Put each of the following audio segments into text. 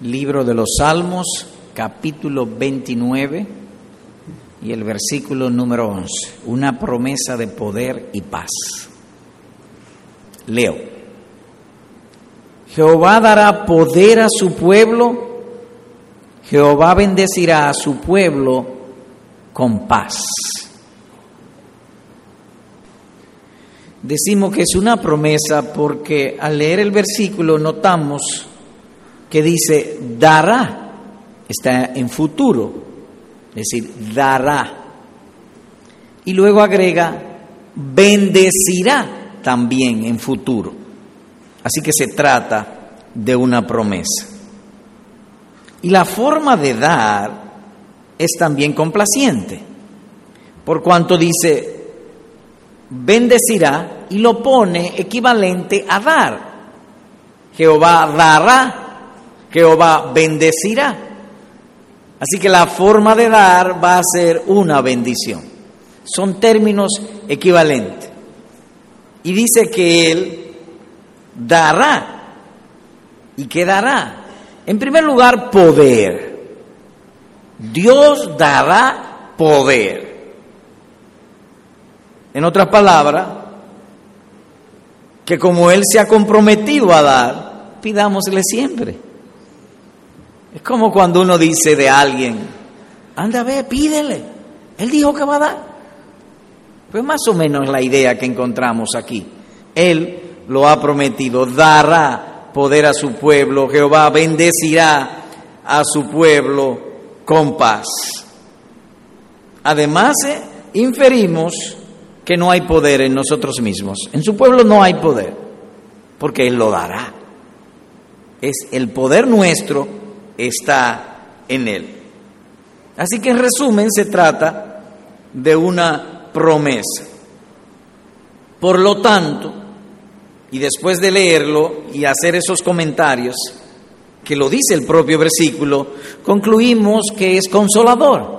Libro de los Salmos, capítulo 29 y el versículo número 11. Una promesa de poder y paz. Leo. Jehová dará poder a su pueblo, Jehová bendecirá a su pueblo con paz. Decimos que es una promesa porque al leer el versículo notamos que dice dará, está en futuro, es decir, dará. Y luego agrega bendecirá también en futuro. Así que se trata de una promesa. Y la forma de dar es también complaciente, por cuanto dice bendecirá y lo pone equivalente a dar. Jehová dará Jehová bendecirá. Así que la forma de dar va a ser una bendición. Son términos equivalentes. Y dice que Él dará. ¿Y qué dará? En primer lugar, poder. Dios dará poder. En otras palabras, que como Él se ha comprometido a dar, pidámosle siempre. Es como cuando uno dice de alguien, anda a ver, pídele. Él dijo que va a dar. Pues más o menos la idea que encontramos aquí. Él lo ha prometido, dará poder a su pueblo, Jehová bendecirá a su pueblo con paz. Además, eh, inferimos que no hay poder en nosotros mismos. En su pueblo no hay poder, porque Él lo dará. Es el poder nuestro está en él. Así que en resumen se trata de una promesa. Por lo tanto, y después de leerlo y hacer esos comentarios, que lo dice el propio versículo, concluimos que es consolador.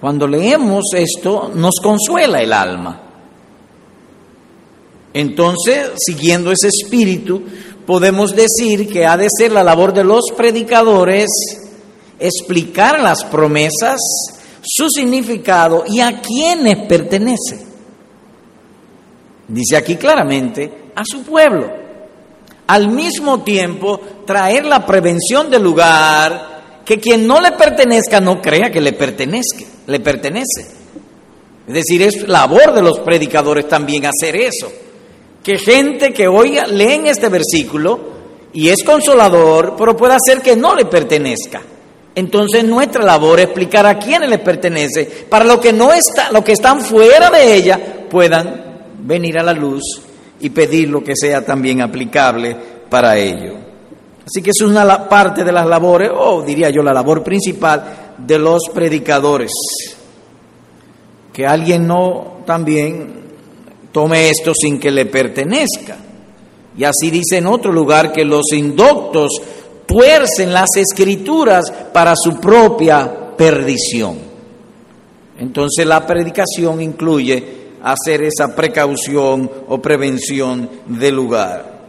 Cuando leemos esto, nos consuela el alma. Entonces, siguiendo ese espíritu, podemos decir que ha de ser la labor de los predicadores explicar las promesas, su significado y a quiénes pertenece. Dice aquí claramente, a su pueblo. Al mismo tiempo, traer la prevención del lugar, que quien no le pertenezca no crea que le pertenezca, le pertenece. Es decir, es labor de los predicadores también hacer eso que gente que oiga, leen este versículo y es consolador, pero puede hacer que no le pertenezca. Entonces nuestra labor es explicar a quiénes les pertenece, para lo que no está, lo que están fuera de ella puedan venir a la luz y pedir lo que sea también aplicable para ello. Así que es una parte de las labores, o diría yo la labor principal de los predicadores. Que alguien no también tome esto sin que le pertenezca. Y así dice en otro lugar que los indoctos tuercen las escrituras para su propia perdición. Entonces la predicación incluye hacer esa precaución o prevención del lugar.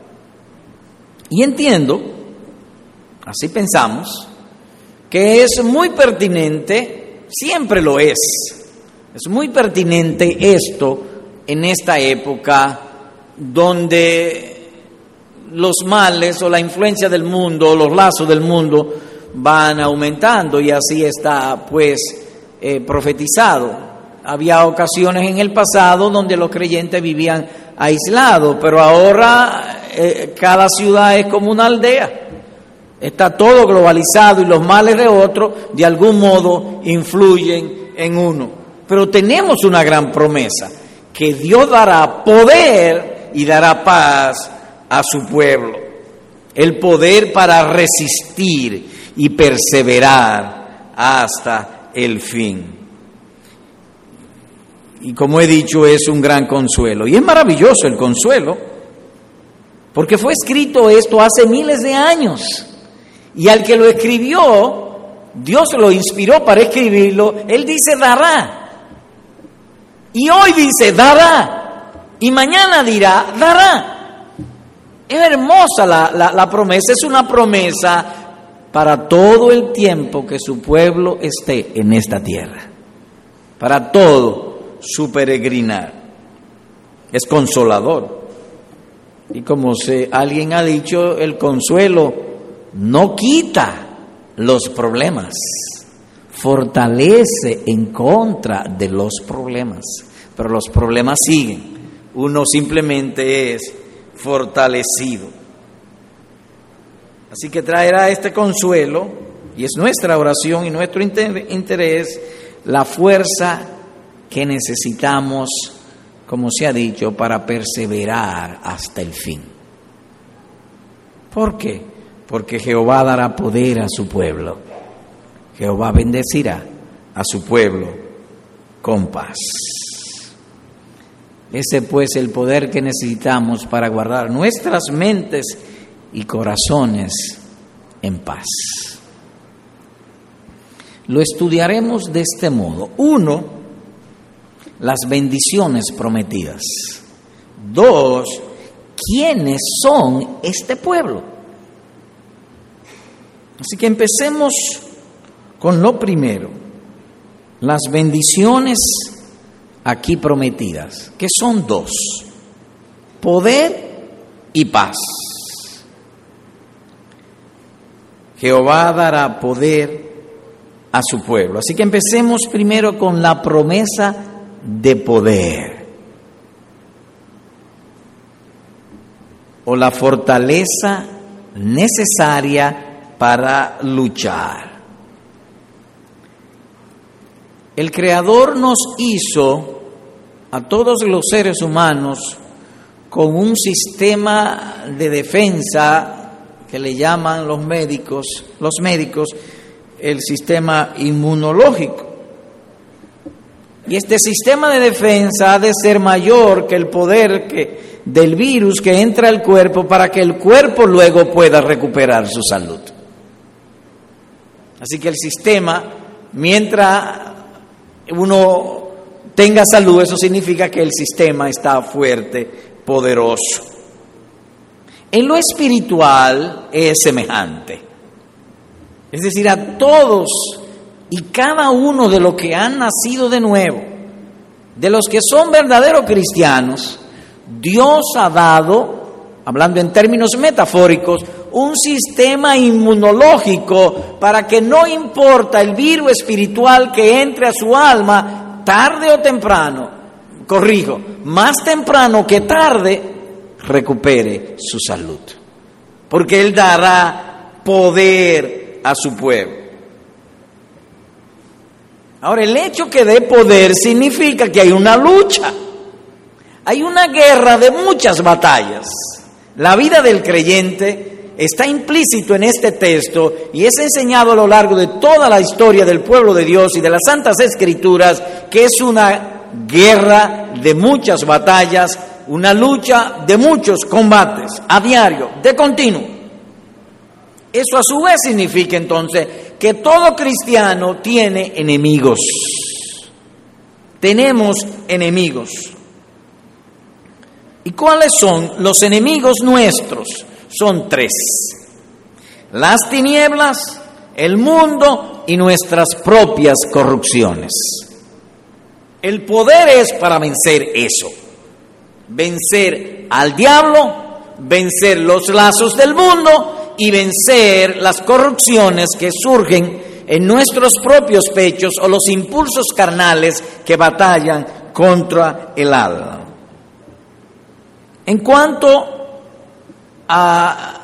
Y entiendo, así pensamos, que es muy pertinente, siempre lo es, es muy pertinente esto en esta época donde los males o la influencia del mundo los lazos del mundo van aumentando y así está pues eh, profetizado. Había ocasiones en el pasado donde los creyentes vivían aislados, pero ahora eh, cada ciudad es como una aldea. Está todo globalizado y los males de otro de algún modo influyen en uno. Pero tenemos una gran promesa que Dios dará poder y dará paz a su pueblo. El poder para resistir y perseverar hasta el fin. Y como he dicho, es un gran consuelo. Y es maravilloso el consuelo, porque fue escrito esto hace miles de años. Y al que lo escribió, Dios lo inspiró para escribirlo, Él dice dará. Y hoy dice, dará. Y mañana dirá, dará. Es hermosa la, la promesa, es una promesa para todo el tiempo que su pueblo esté en esta tierra, para todo su peregrinar. Es consolador. Y como se, alguien ha dicho, el consuelo no quita los problemas, fortalece en contra de los problemas, pero los problemas siguen. Uno simplemente es fortalecido. Así que traerá este consuelo, y es nuestra oración y nuestro interés, la fuerza que necesitamos, como se ha dicho, para perseverar hasta el fin. ¿Por qué? Porque Jehová dará poder a su pueblo. Jehová bendecirá a su pueblo con paz. Ese pues el poder que necesitamos para guardar nuestras mentes y corazones en paz. Lo estudiaremos de este modo. Uno, las bendiciones prometidas. Dos, ¿quiénes son este pueblo? Así que empecemos con lo primero, las bendiciones aquí prometidas, que son dos, poder y paz. Jehová dará poder a su pueblo. Así que empecemos primero con la promesa de poder o la fortaleza necesaria para luchar. El Creador nos hizo a todos los seres humanos con un sistema de defensa que le llaman los médicos, los médicos, el sistema inmunológico. Y este sistema de defensa ha de ser mayor que el poder que, del virus que entra al cuerpo para que el cuerpo luego pueda recuperar su salud. Así que el sistema, mientras uno tenga salud, eso significa que el sistema está fuerte, poderoso. En lo espiritual es semejante. Es decir, a todos y cada uno de los que han nacido de nuevo, de los que son verdaderos cristianos, Dios ha dado, hablando en términos metafóricos, un sistema inmunológico para que no importa el virus espiritual que entre a su alma, tarde o temprano, corrijo, más temprano que tarde, recupere su salud. Porque Él dará poder a su pueblo. Ahora, el hecho que dé poder significa que hay una lucha, hay una guerra de muchas batallas. La vida del creyente está implícito en este texto y es enseñado a lo largo de toda la historia del pueblo de Dios y de las santas escrituras que es una guerra de muchas batallas, una lucha de muchos combates a diario, de continuo. Eso a su vez significa entonces que todo cristiano tiene enemigos. Tenemos enemigos. ¿Y cuáles son los enemigos nuestros? Son tres. Las tinieblas, el mundo y nuestras propias corrupciones. El poder es para vencer eso. Vencer al diablo, vencer los lazos del mundo y vencer las corrupciones que surgen en nuestros propios pechos o los impulsos carnales que batallan contra el alma. En cuanto a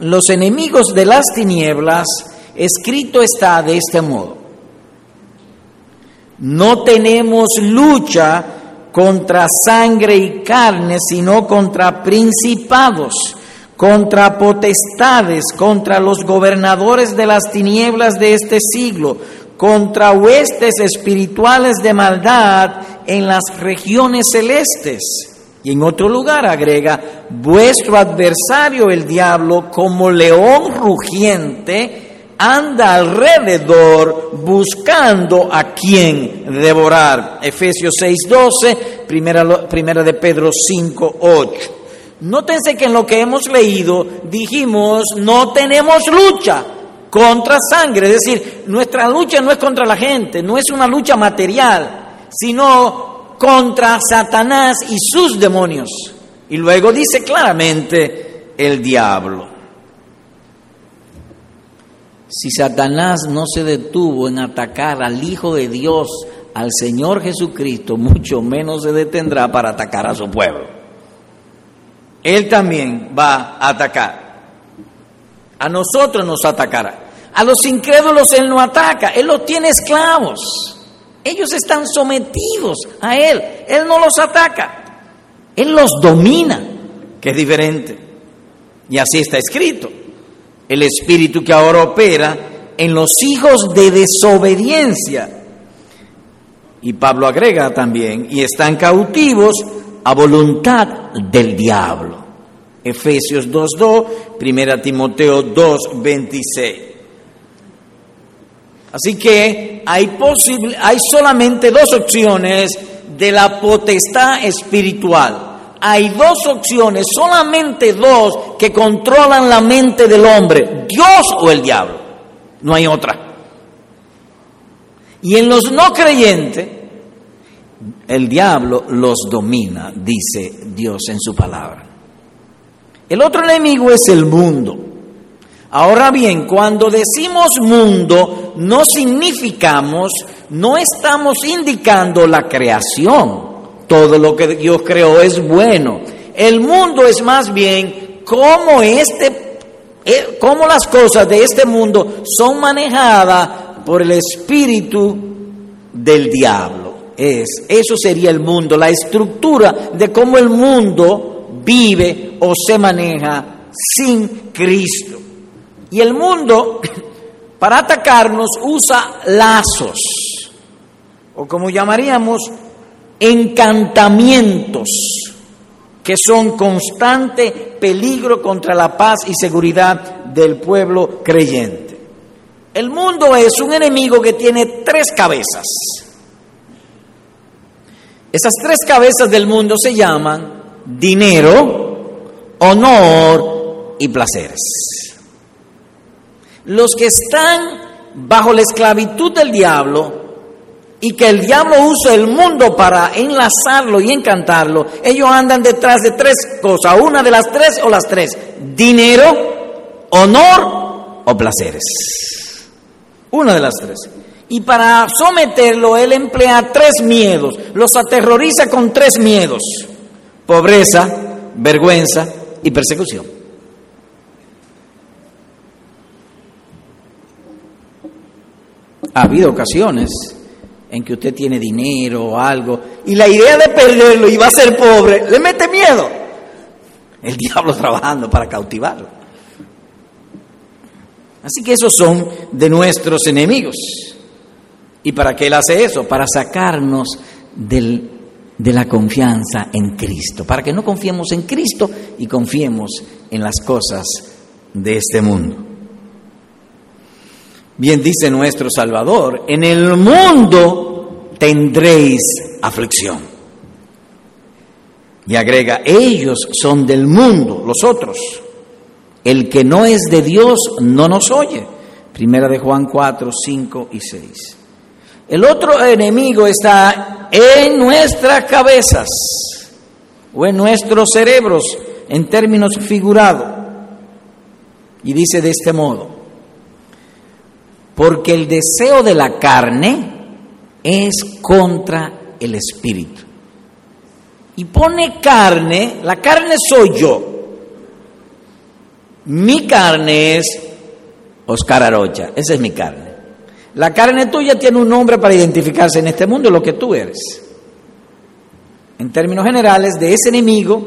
los enemigos de las tinieblas, escrito está de este modo. No tenemos lucha contra sangre y carne, sino contra principados, contra potestades, contra los gobernadores de las tinieblas de este siglo, contra huestes espirituales de maldad en las regiones celestes. Y en otro lugar agrega, vuestro adversario el diablo como león rugiente anda alrededor buscando a quien devorar. Efesios 6:12, primera, primera de Pedro 5:8. Nótense que en lo que hemos leído dijimos, no tenemos lucha contra sangre, es decir, nuestra lucha no es contra la gente, no es una lucha material, sino contra Satanás y sus demonios. Y luego dice claramente el diablo. Si Satanás no se detuvo en atacar al Hijo de Dios, al Señor Jesucristo, mucho menos se detendrá para atacar a su pueblo. Él también va a atacar. A nosotros nos atacará. A los incrédulos Él no ataca, Él los tiene esclavos. Ellos están sometidos a Él, Él no los ataca, Él los domina, que es diferente. Y así está escrito. El espíritu que ahora opera en los hijos de desobediencia. Y Pablo agrega también, y están cautivos a voluntad del diablo. Efesios 2.2, 1 Timoteo 2.26. Así que hay, hay solamente dos opciones de la potestad espiritual. Hay dos opciones, solamente dos, que controlan la mente del hombre, Dios o el diablo. No hay otra. Y en los no creyentes, el diablo los domina, dice Dios en su palabra. El otro enemigo es el mundo. Ahora bien, cuando decimos mundo, no significamos, no estamos indicando la creación. Todo lo que Dios creó es bueno. El mundo es más bien cómo este, eh, cómo las cosas de este mundo son manejadas por el espíritu del diablo es, eso sería el mundo, la estructura de cómo el mundo vive o se maneja sin Cristo. Y el mundo, para atacarnos, usa lazos, o como llamaríamos, encantamientos, que son constante peligro contra la paz y seguridad del pueblo creyente. El mundo es un enemigo que tiene tres cabezas. Esas tres cabezas del mundo se llaman dinero, honor y placeres. Los que están bajo la esclavitud del diablo y que el diablo usa el mundo para enlazarlo y encantarlo, ellos andan detrás de tres cosas, una de las tres o las tres, dinero, honor o placeres. Una de las tres. Y para someterlo, él emplea tres miedos, los aterroriza con tres miedos, pobreza, vergüenza y persecución. Ha habido ocasiones en que usted tiene dinero o algo y la idea de perderlo y va a ser pobre le mete miedo. El diablo trabajando para cautivarlo. Así que esos son de nuestros enemigos. ¿Y para qué Él hace eso? Para sacarnos del, de la confianza en Cristo, para que no confiemos en Cristo y confiemos en las cosas de este mundo. Bien dice nuestro Salvador, en el mundo tendréis aflicción. Y agrega, ellos son del mundo, los otros. El que no es de Dios no nos oye. Primera de Juan 4, 5 y 6. El otro enemigo está en nuestras cabezas o en nuestros cerebros en términos figurados. Y dice de este modo, porque el deseo de la carne es contra el espíritu. Y pone carne, la carne soy yo. Mi carne es Oscar Arocha, esa es mi carne. La carne tuya tiene un nombre para identificarse en este mundo, lo que tú eres. En términos generales, de ese enemigo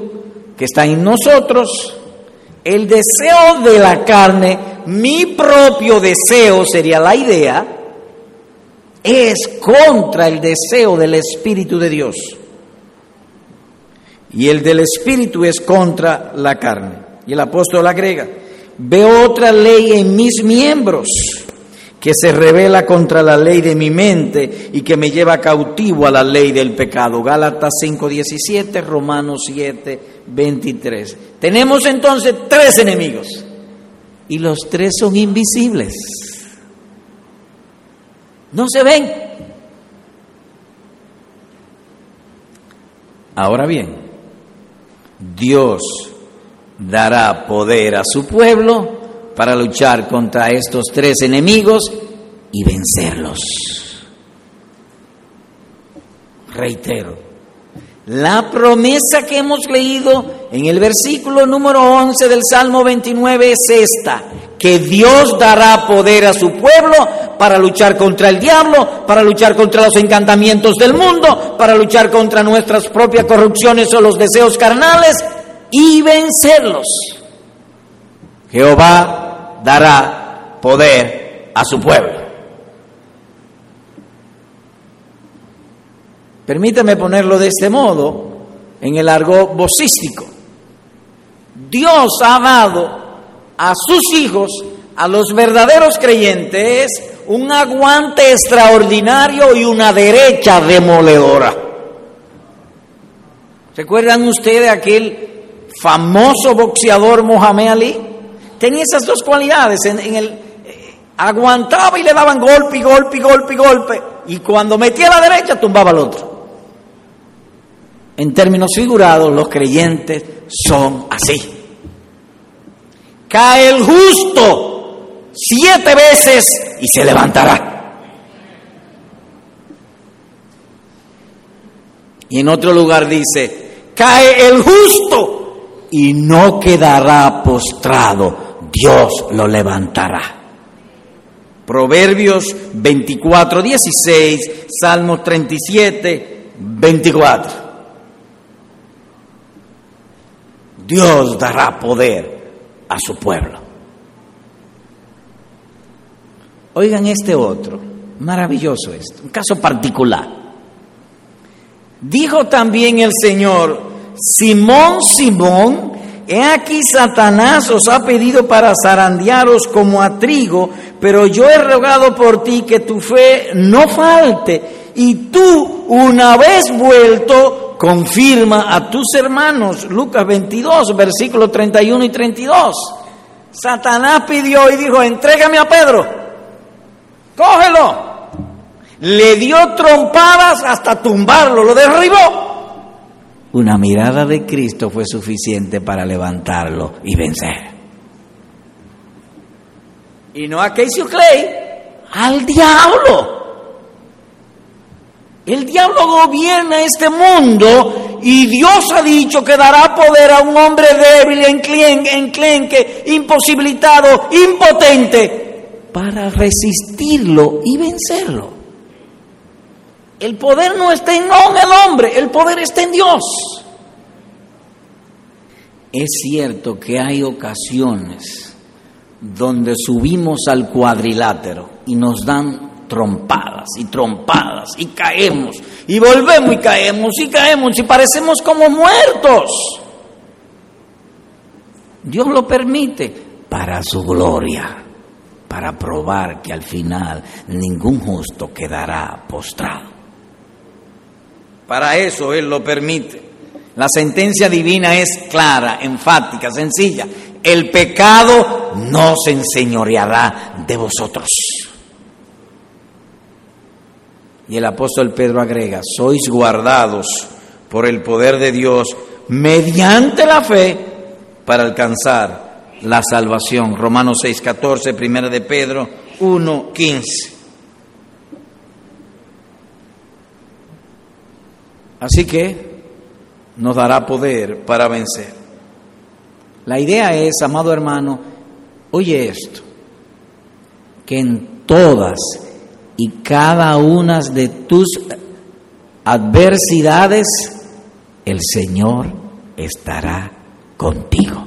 que está en nosotros, el deseo de la carne, mi propio deseo sería la idea, es contra el deseo del Espíritu de Dios. Y el del Espíritu es contra la carne. Y el apóstol agrega, veo otra ley en mis miembros que se revela contra la ley de mi mente y que me lleva cautivo a la ley del pecado. Gálatas 5:17, Romanos 7:23. Tenemos entonces tres enemigos y los tres son invisibles. No se ven. Ahora bien, Dios dará poder a su pueblo para luchar contra estos tres enemigos y vencerlos. Reitero, la promesa que hemos leído en el versículo número 11 del Salmo 29 es esta, que Dios dará poder a su pueblo para luchar contra el diablo, para luchar contra los encantamientos del mundo, para luchar contra nuestras propias corrupciones o los deseos carnales y vencerlos. Jehová dará poder a su pueblo. Permítame ponerlo de este modo, en el argot vocístico. Dios ha dado a sus hijos, a los verdaderos creyentes, un aguante extraordinario y una derecha demoledora. ¿Recuerdan ustedes aquel famoso boxeador Mohamed Ali? Tenía esas dos cualidades. En, el, eh, aguantaba y le daban golpe y golpe y golpe y golpe. Y cuando metía a la derecha, tumbaba al otro. En términos figurados, los creyentes son así. Cae el justo siete veces y se levantará. Y en otro lugar dice, cae el justo y no quedará postrado Dios lo levantará. Proverbios 24, 16, Salmos 37, 24. Dios dará poder a su pueblo. Oigan este otro, maravilloso esto, un caso particular. Dijo también el Señor, Simón, Simón, He aquí Satanás os ha pedido para zarandearos como a trigo, pero yo he rogado por ti que tu fe no falte, y tú, una vez vuelto, confirma a tus hermanos. Lucas 22, versículos 31 y 32. Satanás pidió y dijo, entrégame a Pedro, cógelo. Le dio trompadas hasta tumbarlo, lo derribó. Una mirada de Cristo fue suficiente para levantarlo y vencer. Y no a Casey Clay, al diablo. El diablo gobierna este mundo y Dios ha dicho que dará poder a un hombre débil, enclenque, imposibilitado, impotente, para resistirlo y vencerlo. El poder no está en el hombre, el poder está en Dios. Es cierto que hay ocasiones donde subimos al cuadrilátero y nos dan trompadas y trompadas y caemos y volvemos y caemos y caemos y parecemos como muertos. Dios lo permite para su gloria, para probar que al final ningún justo quedará postrado. Para eso Él lo permite. La sentencia divina es clara, enfática, sencilla. El pecado no se enseñoreará de vosotros. Y el apóstol Pedro agrega, sois guardados por el poder de Dios mediante la fe para alcanzar la salvación. Romanos 6, 14, primera de Pedro 1, 15. Así que nos dará poder para vencer. La idea es, amado hermano, oye esto, que en todas y cada una de tus adversidades el Señor estará contigo,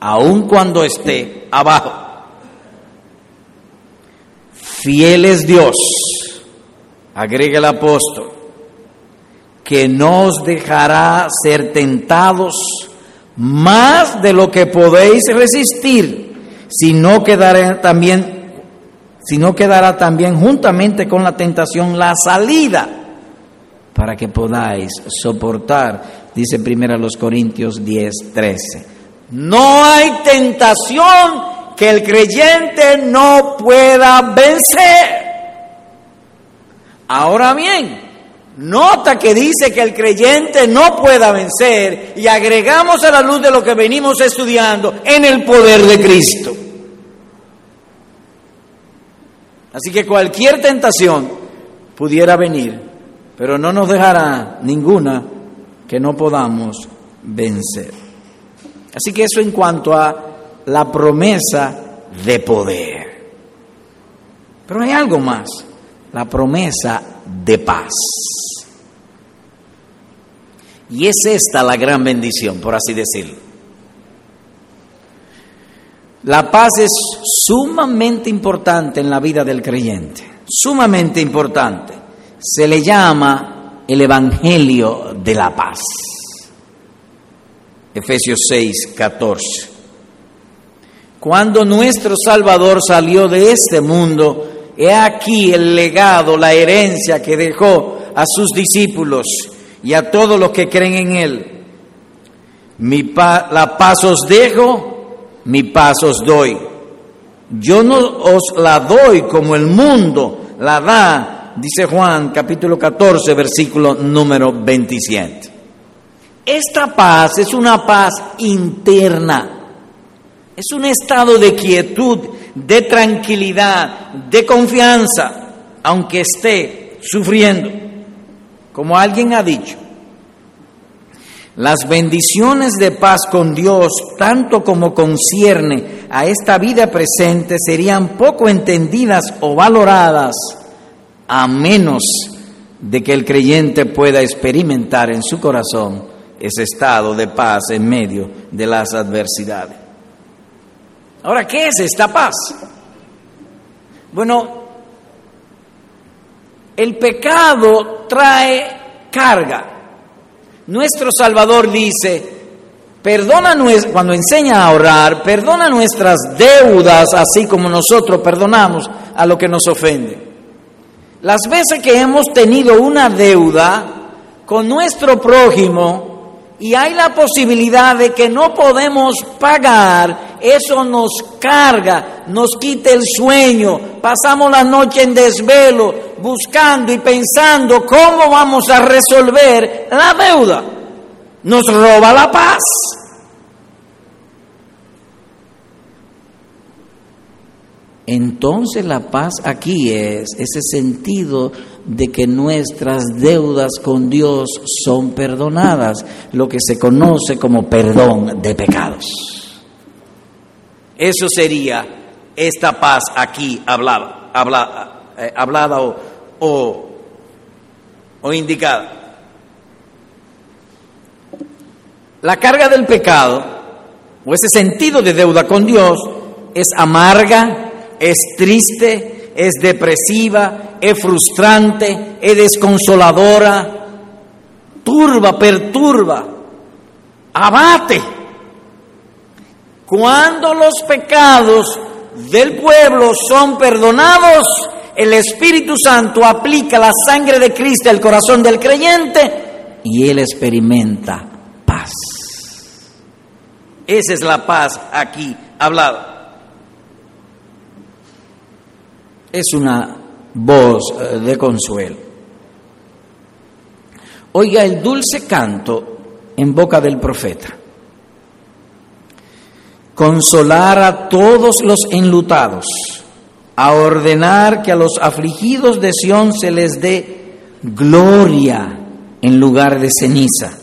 aun cuando esté abajo. Fiel es Dios, agrega el apóstol que no os dejará ser tentados más de lo que podéis resistir, sino que dará también, sino que dará también juntamente con la tentación la salida para que podáis soportar, dice primero los Corintios 10, 13. No hay tentación que el creyente no pueda vencer. Ahora bien, nota que dice que el creyente no pueda vencer y agregamos a la luz de lo que venimos estudiando en el poder de Cristo. Así que cualquier tentación pudiera venir, pero no nos dejará ninguna que no podamos vencer. Así que eso en cuanto a la promesa de poder. Pero hay algo más, la promesa de paz. Y es esta la gran bendición, por así decirlo. La paz es sumamente importante en la vida del creyente, sumamente importante. Se le llama el Evangelio de la paz. Efesios 6, 14. Cuando nuestro Salvador salió de este mundo, he aquí el legado, la herencia que dejó a sus discípulos y a todos los que creen en Él. Mi la paz os dejo, mi paz os doy. Yo no os la doy como el mundo la da, dice Juan capítulo 14, versículo número 27. Esta paz es una paz interna es un estado de quietud, de tranquilidad, de confianza, aunque esté sufriendo. Como alguien ha dicho, las bendiciones de paz con Dios, tanto como concierne a esta vida presente, serían poco entendidas o valoradas a menos de que el creyente pueda experimentar en su corazón ese estado de paz en medio de las adversidades. Ahora, ¿qué es esta paz? Bueno, el pecado trae carga. Nuestro Salvador dice, perdona cuando enseña a orar, perdona nuestras deudas, así como nosotros perdonamos a lo que nos ofende. Las veces que hemos tenido una deuda con nuestro prójimo, y hay la posibilidad de que no podemos pagar, eso nos carga, nos quita el sueño, pasamos la noche en desvelo, buscando y pensando cómo vamos a resolver la deuda. Nos roba la paz. Entonces la paz aquí es ese sentido de que nuestras deudas con Dios son perdonadas, lo que se conoce como perdón de pecados. Eso sería esta paz aquí eh, hablada o, o, o indicada. La carga del pecado o ese sentido de deuda con Dios es amarga, es triste, es depresiva, es frustrante, es desconsoladora, turba, perturba, abate. Cuando los pecados del pueblo son perdonados, el Espíritu Santo aplica la sangre de Cristo al corazón del creyente y él experimenta paz. Esa es la paz aquí hablada. es una voz eh, de consuelo. Oiga el dulce canto en boca del profeta. Consolar a todos los enlutados, a ordenar que a los afligidos de Sión se les dé gloria en lugar de ceniza,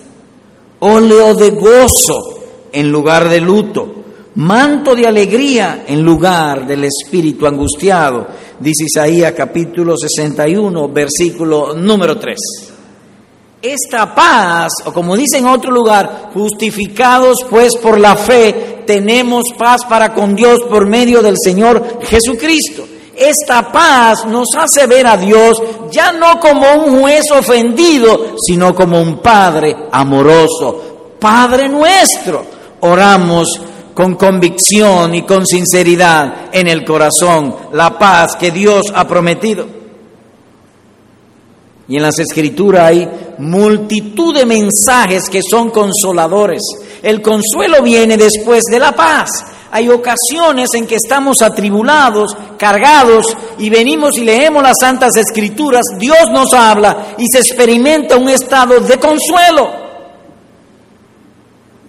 óleo de gozo en lugar de luto manto de alegría en lugar del espíritu angustiado, dice Isaías capítulo 61, versículo número 3. Esta paz, o como dice en otro lugar, justificados pues por la fe, tenemos paz para con Dios por medio del Señor Jesucristo. Esta paz nos hace ver a Dios ya no como un juez ofendido, sino como un Padre amoroso, Padre nuestro. Oramos con convicción y con sinceridad en el corazón la paz que Dios ha prometido. Y en las escrituras hay multitud de mensajes que son consoladores. El consuelo viene después de la paz. Hay ocasiones en que estamos atribulados, cargados, y venimos y leemos las Santas Escrituras, Dios nos habla y se experimenta un estado de consuelo.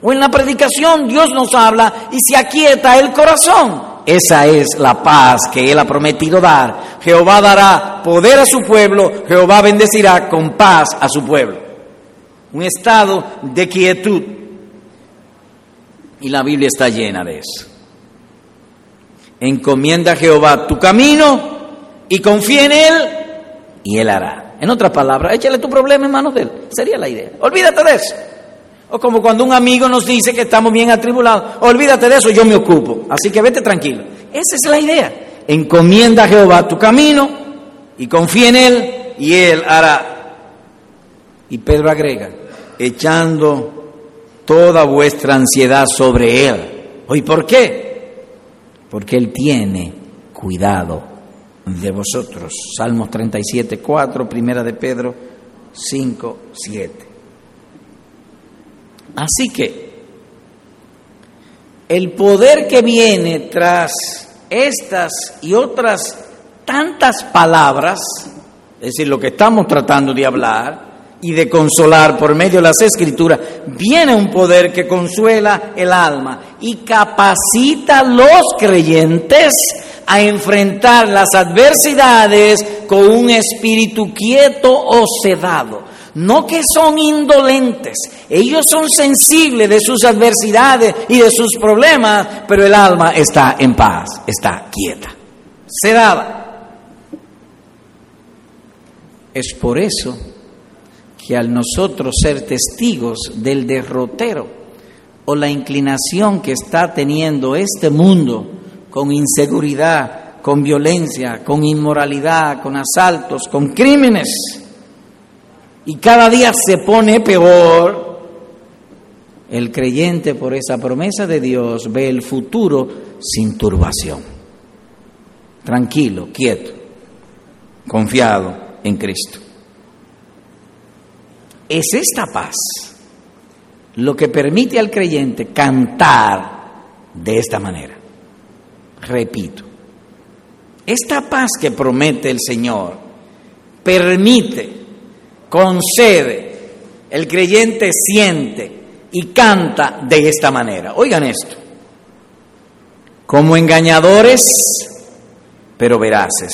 O en la predicación Dios nos habla y se aquieta el corazón. Esa es la paz que Él ha prometido dar. Jehová dará poder a su pueblo, Jehová bendecirá con paz a su pueblo. Un estado de quietud. Y la Biblia está llena de eso. Encomienda a Jehová tu camino y confía en Él y Él hará. En otras palabras, échale tu problema en manos de Él. Sería la idea. Olvídate de eso. O como cuando un amigo nos dice que estamos bien atribulados, olvídate de eso, yo me ocupo. Así que vete tranquilo. Esa es la idea. Encomienda a Jehová tu camino y confía en Él y Él hará. Y Pedro agrega, echando toda vuestra ansiedad sobre Él. ¿Y por qué? Porque Él tiene cuidado de vosotros. Salmos 37, 4, primera de Pedro 5, 7. Así que el poder que viene tras estas y otras tantas palabras, es decir, lo que estamos tratando de hablar y de consolar por medio de las escrituras, viene un poder que consuela el alma y capacita a los creyentes a enfrentar las adversidades con un espíritu quieto o sedado no que son indolentes, ellos son sensibles de sus adversidades y de sus problemas, pero el alma está en paz, está quieta, sedada. Es por eso que al nosotros ser testigos del derrotero o la inclinación que está teniendo este mundo con inseguridad, con violencia, con inmoralidad, con asaltos, con crímenes, y cada día se pone peor, el creyente por esa promesa de Dios ve el futuro sin turbación, tranquilo, quieto, confiado en Cristo. Es esta paz lo que permite al creyente cantar de esta manera. Repito, esta paz que promete el Señor permite concede, el creyente siente y canta de esta manera. Oigan esto, como engañadores, pero veraces,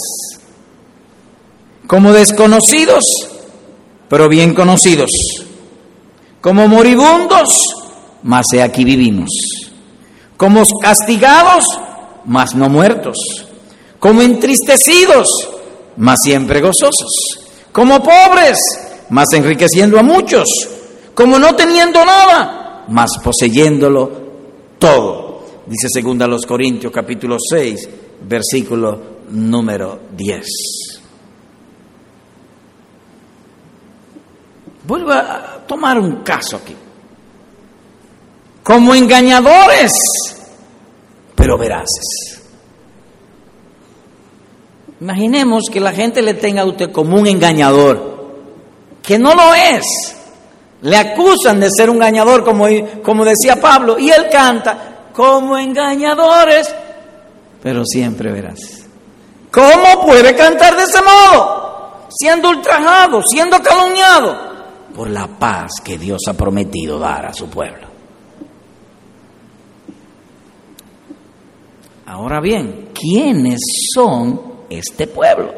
como desconocidos, pero bien conocidos, como moribundos, mas he aquí vivimos, como castigados, mas no muertos, como entristecidos, mas siempre gozosos como pobres, más enriqueciendo a muchos, como no teniendo nada, más poseyéndolo todo. Dice segunda los Corintios capítulo 6, versículo número 10. Vuelvo a tomar un caso aquí. Como engañadores, pero veraces. Imaginemos que la gente le tenga a usted como un engañador, que no lo es. Le acusan de ser un engañador, como, como decía Pablo, y él canta como engañadores, pero siempre verás. ¿Cómo puede cantar de ese modo? Siendo ultrajado, siendo calumniado, por la paz que Dios ha prometido dar a su pueblo. Ahora bien, ¿quiénes son este pueblo.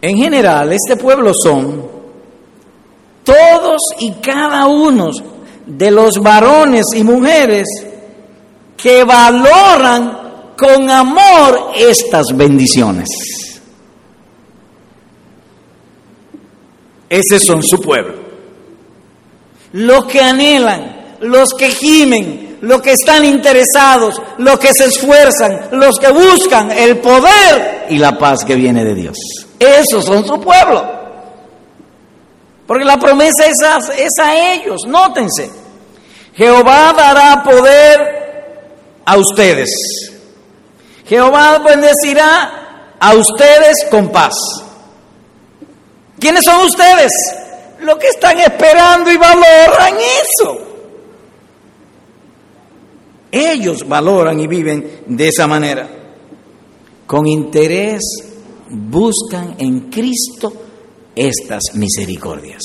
En general, este pueblo son todos y cada uno de los varones y mujeres que valoran con amor estas bendiciones. Ese son su pueblo. Los que anhelan, los que gimen, los que están interesados, los que se esfuerzan, los que buscan el poder y la paz que viene de Dios. Esos son su pueblo. Porque la promesa es a, es a ellos, nótense. Jehová dará poder a ustedes. Jehová bendecirá a ustedes con paz. ¿Quiénes son ustedes? Los que están esperando y valoran eso. Ellos valoran y viven de esa manera. Con interés buscan en Cristo estas misericordias.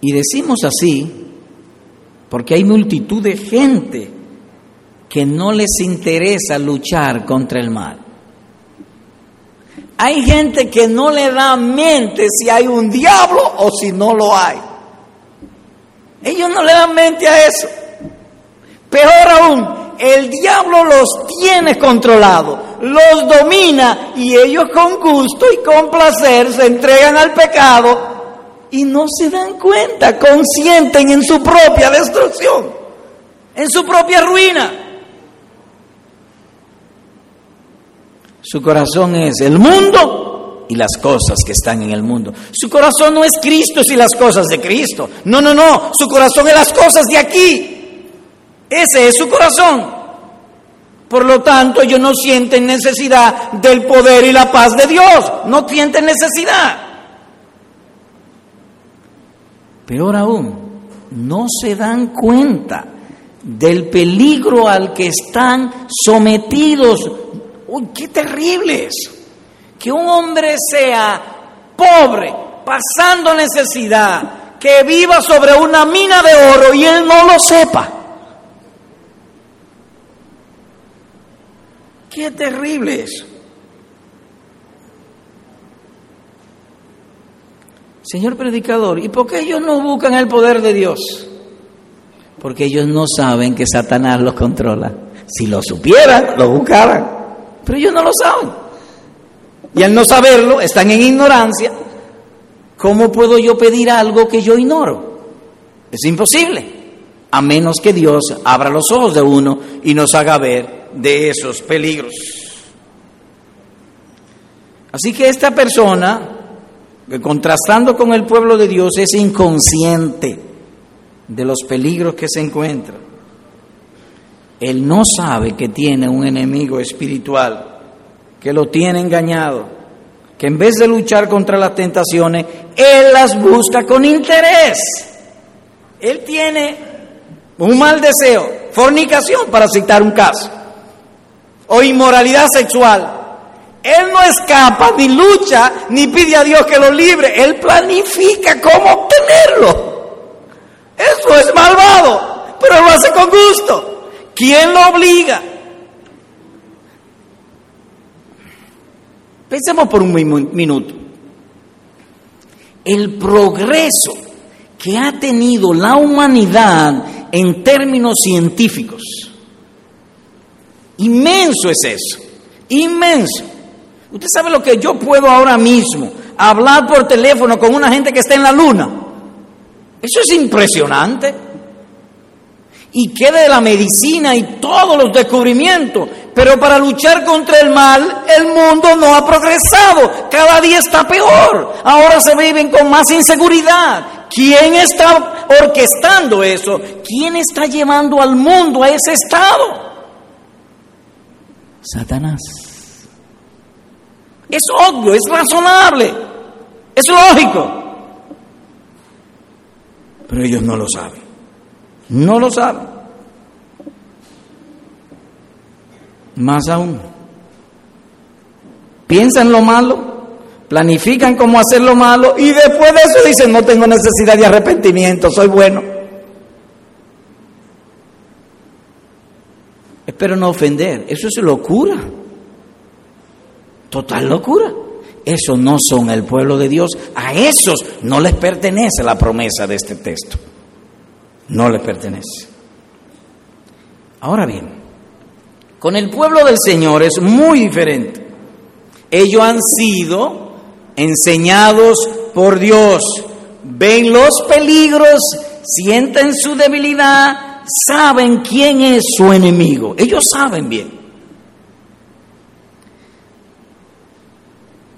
Y decimos así porque hay multitud de gente que no les interesa luchar contra el mal. Hay gente que no le da mente si hay un diablo o si no lo hay. Ellos no le dan mente a eso. Peor aún, el diablo los tiene controlados, los domina y ellos con gusto y con placer se entregan al pecado y no se dan cuenta, consienten en su propia destrucción, en su propia ruina. Su corazón es el mundo y las cosas que están en el mundo. Su corazón no es Cristo y las cosas de Cristo. No, no, no. Su corazón es las cosas de aquí. Ese es su corazón. Por lo tanto, ellos no sienten necesidad del poder y la paz de Dios. No sienten necesidad. Peor aún, no se dan cuenta del peligro al que están sometidos Uy, qué terrible es que un hombre sea pobre, pasando necesidad, que viva sobre una mina de oro y él no lo sepa. Qué terrible es. Señor predicador, ¿y por qué ellos no buscan el poder de Dios? Porque ellos no saben que Satanás los controla. Si lo supieran, lo buscaran. Pero ellos no lo saben. Y al no saberlo, están en ignorancia. ¿Cómo puedo yo pedir algo que yo ignoro? Es imposible. A menos que Dios abra los ojos de uno y nos haga ver de esos peligros. Así que esta persona, contrastando con el pueblo de Dios, es inconsciente de los peligros que se encuentra él no sabe que tiene un enemigo espiritual, que lo tiene engañado, que en vez de luchar contra las tentaciones, Él las busca con interés. Él tiene un mal deseo, fornicación, para citar un caso, o inmoralidad sexual. Él no escapa, ni lucha, ni pide a Dios que lo libre. Él planifica cómo obtenerlo. Eso es malvado, pero lo hace con gusto. ¿Quién lo obliga? Pensemos por un minuto. El progreso que ha tenido la humanidad en términos científicos, inmenso es eso, inmenso. Usted sabe lo que yo puedo ahora mismo hablar por teléfono con una gente que está en la luna. Eso es impresionante y quede la medicina y todos los descubrimientos. Pero para luchar contra el mal, el mundo no ha progresado. Cada día está peor. Ahora se viven con más inseguridad. ¿Quién está orquestando eso? ¿Quién está llevando al mundo a ese estado? Satanás. Es obvio, es razonable, es lógico. Pero ellos no lo saben. No lo saben. Más aún. Piensan lo malo, planifican cómo hacer lo malo y después de eso dicen no tengo necesidad de arrepentimiento, soy bueno. Espero no ofender, eso es locura. Total locura. Eso no son el pueblo de Dios. A esos no les pertenece la promesa de este texto no le pertenece. Ahora bien, con el pueblo del Señor es muy diferente. Ellos han sido enseñados por Dios, ven los peligros, sienten su debilidad, saben quién es su enemigo. Ellos saben bien.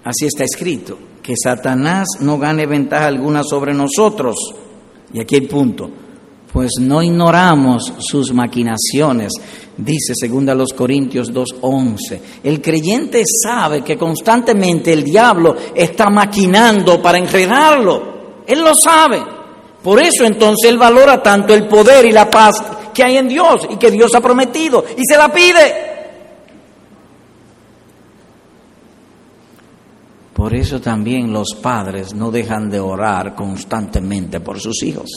Así está escrito, que Satanás no gane ventaja alguna sobre nosotros. Y aquí el punto, pues no ignoramos sus maquinaciones, dice segunda a los Corintios 2:11. El creyente sabe que constantemente el diablo está maquinando para enredarlo. Él lo sabe. Por eso entonces él valora tanto el poder y la paz que hay en Dios y que Dios ha prometido y se la pide. Por eso también los padres no dejan de orar constantemente por sus hijos,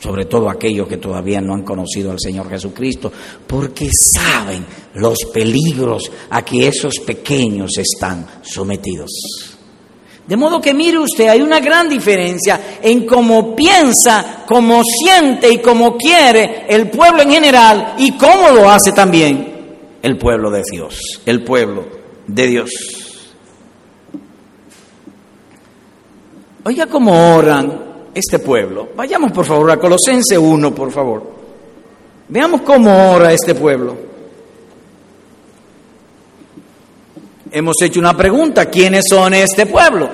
sobre todo aquellos que todavía no han conocido al Señor Jesucristo, porque saben los peligros a que esos pequeños están sometidos. De modo que mire usted, hay una gran diferencia en cómo piensa, cómo siente y cómo quiere el pueblo en general y cómo lo hace también el pueblo de Dios, el pueblo de Dios. Oiga cómo oran este pueblo. Vayamos por favor a Colosense 1, por favor. Veamos cómo ora este pueblo. Hemos hecho una pregunta, ¿quiénes son este pueblo?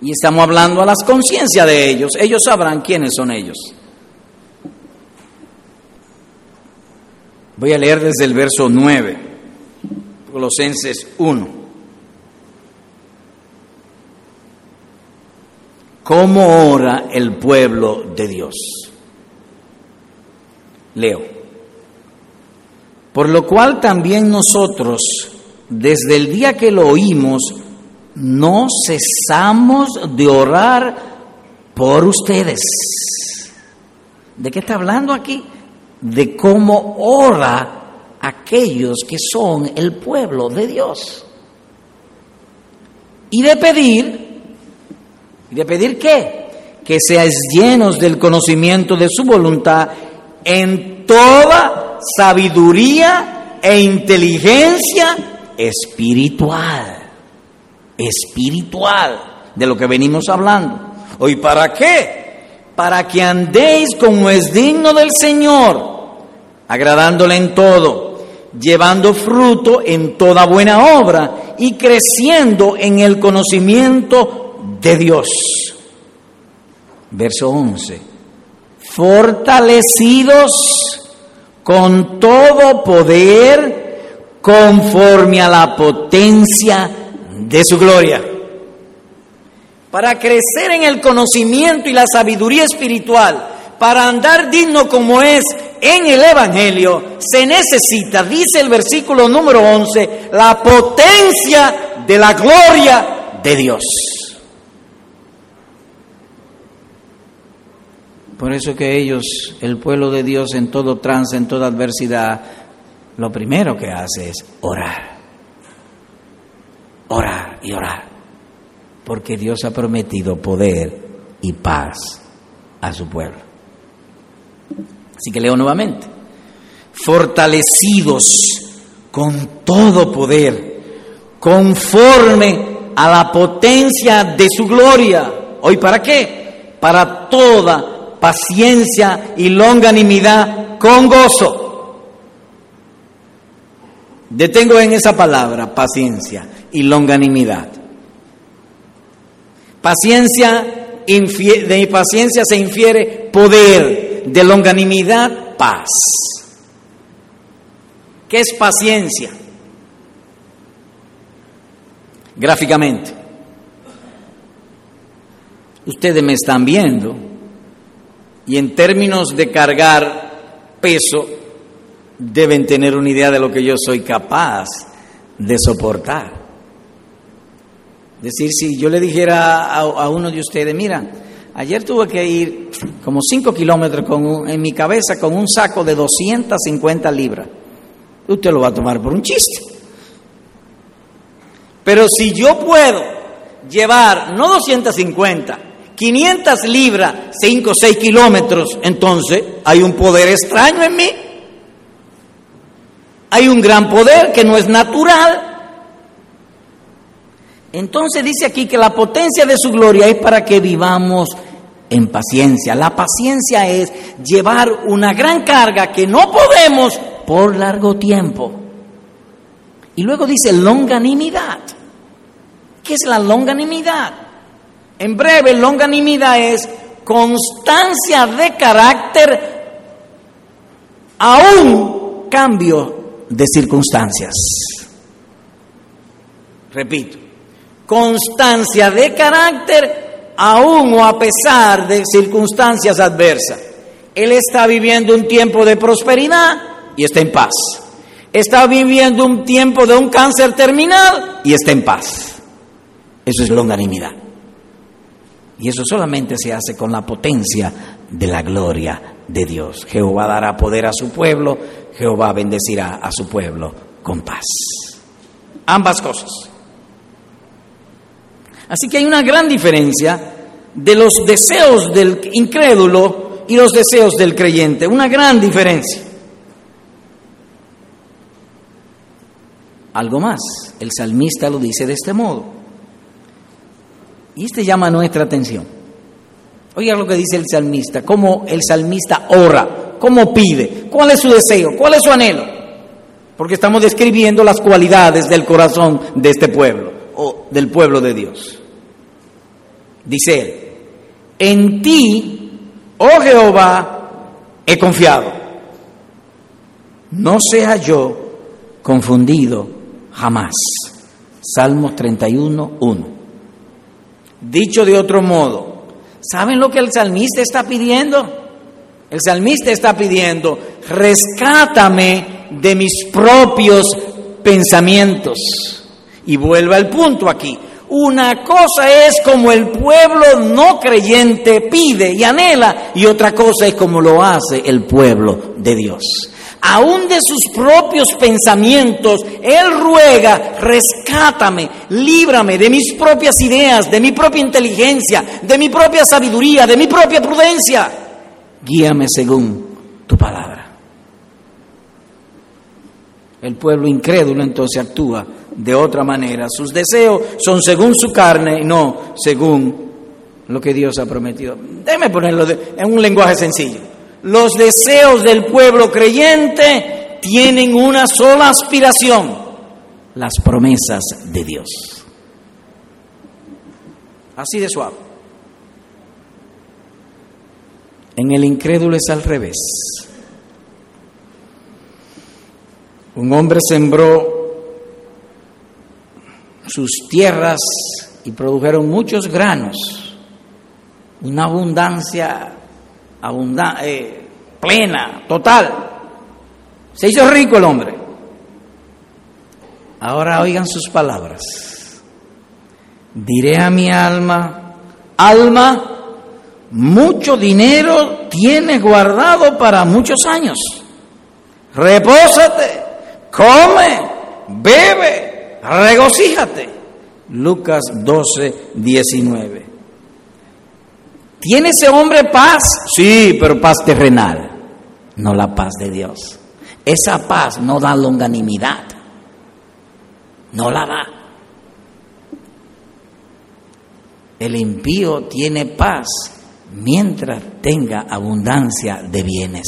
Y estamos hablando a las conciencias de ellos. Ellos sabrán quiénes son ellos. Voy a leer desde el verso 9, Colosenses 1. ¿Cómo ora el pueblo de Dios? Leo. Por lo cual también nosotros, desde el día que lo oímos, no cesamos de orar por ustedes. ¿De qué está hablando aquí? De cómo ora aquellos que son el pueblo de Dios. Y de pedir de pedir qué? Que seáis llenos del conocimiento de su voluntad en toda sabiduría e inteligencia espiritual. Espiritual, de lo que venimos hablando. ¿Hoy para qué? Para que andéis como es digno del Señor, agradándole en todo, llevando fruto en toda buena obra y creciendo en el conocimiento de Dios. Verso 11. Fortalecidos con todo poder conforme a la potencia de su gloria. Para crecer en el conocimiento y la sabiduría espiritual, para andar digno como es en el Evangelio, se necesita, dice el versículo número 11, la potencia de la gloria de Dios. Por eso que ellos, el pueblo de Dios en todo trance, en toda adversidad, lo primero que hace es orar. Orar y orar. Porque Dios ha prometido poder y paz a su pueblo. Así que leo nuevamente. Fortalecidos con todo poder, conforme a la potencia de su gloria. ¿Hoy para qué? Para toda paciencia y longanimidad con gozo. Detengo en esa palabra, paciencia y longanimidad. Paciencia, de paciencia se infiere poder, de longanimidad, paz. ¿Qué es paciencia? Gráficamente. Ustedes me están viendo y en términos de cargar peso, deben tener una idea de lo que yo soy capaz de soportar. Es decir, si yo le dijera a, uno de ustedes, mira, ayer tuve que ir como 5 kilómetros con en mi cabeza con un saco de 250 libras, usted lo va a tomar por un chiste. Pero si yo puedo llevar, no 250, 500 libras, 5 o 6 kilómetros, entonces hay un poder extraño en mí. Hay un gran poder que no es natural. Entonces dice aquí que la potencia de su gloria es para que vivamos en paciencia. La paciencia es llevar una gran carga que no podemos por largo tiempo. Y luego dice longanimidad. ¿Qué es la longanimidad? En breve, longanimidad es constancia de carácter a un cambio de circunstancias. Repito, constancia de carácter aún o a pesar de circunstancias adversas. Él está viviendo un tiempo de prosperidad y está en paz. Está viviendo un tiempo de un cáncer terminal y está en paz. Eso es longanimidad. Y eso solamente se hace con la potencia de la gloria de Dios. Jehová dará poder a su pueblo, Jehová bendecirá a su pueblo con paz. Ambas cosas. Así que hay una gran diferencia de los deseos del incrédulo y los deseos del creyente. Una gran diferencia. Algo más, el salmista lo dice de este modo. Y este llama nuestra atención. Oiga lo que dice el salmista, cómo el salmista ora, cómo pide, cuál es su deseo, cuál es su anhelo. Porque estamos describiendo las cualidades del corazón de este pueblo o del pueblo de Dios. Dice él, en ti, oh Jehová, he confiado. No sea yo confundido jamás. Salmos 31, 1. Dicho de otro modo, ¿saben lo que el salmista está pidiendo? El salmista está pidiendo, rescátame de mis propios pensamientos. Y vuelve al punto aquí. Una cosa es como el pueblo no creyente pide y anhela y otra cosa es como lo hace el pueblo de Dios aún de sus propios pensamientos, Él ruega, rescátame, líbrame de mis propias ideas, de mi propia inteligencia, de mi propia sabiduría, de mi propia prudencia. Guíame según tu palabra. El pueblo incrédulo entonces actúa de otra manera. Sus deseos son según su carne y no según lo que Dios ha prometido. Déjeme ponerlo en un lenguaje sencillo. Los deseos del pueblo creyente tienen una sola aspiración, las promesas de Dios. Así de suave. En el incrédulo es al revés. Un hombre sembró sus tierras y produjeron muchos granos, una abundancia eh, plena, total. Se hizo rico el hombre. Ahora oigan sus palabras. Diré a mi alma, alma, mucho dinero tienes guardado para muchos años. Repósate, come, bebe, regocíjate. Lucas 12, 19. ¿Tiene ese hombre paz? Sí, pero paz terrenal, no la paz de Dios. Esa paz no da longanimidad, no la da. El impío tiene paz mientras tenga abundancia de bienes.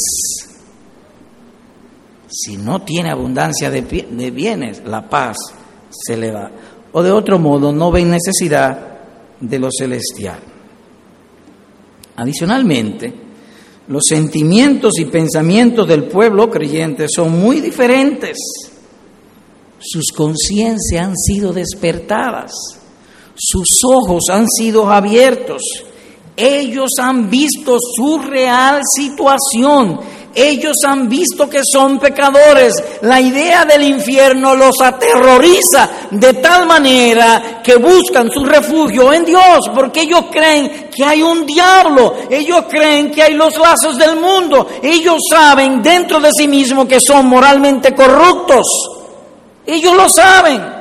Si no tiene abundancia de, bienes, la paz se le va. O de otro modo, no ve necesidad de lo celestial. Adicionalmente, los sentimientos y pensamientos del pueblo creyente son muy diferentes. Sus conciencias han sido despertadas, sus ojos han sido abiertos, ellos han visto su real situación ellos han visto que son pecadores. La idea del infierno los aterroriza de tal manera que buscan su refugio en Dios, porque ellos creen que hay un diablo, ellos creen que hay los lazos del mundo, ellos saben dentro de sí mismos que son moralmente corruptos. Ellos lo saben.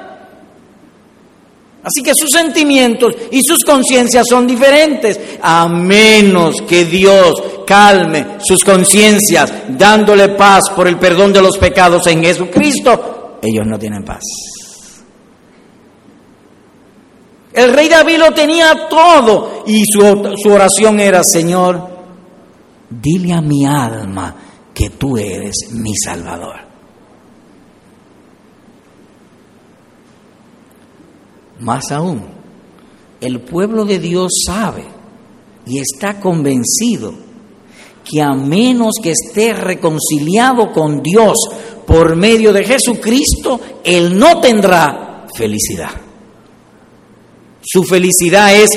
Así que sus sentimientos y sus conciencias son diferentes, a menos que Dios calme sus conciencias dándole paz por el perdón de los pecados en Jesucristo, ellos no tienen paz. El rey David lo tenía todo y su, su oración era, Señor, dile a mi alma que tú eres mi Salvador. Más aún, el pueblo de Dios sabe y está convencido que a menos que esté reconciliado con Dios por medio de Jesucristo, él no tendrá felicidad. Su felicidad es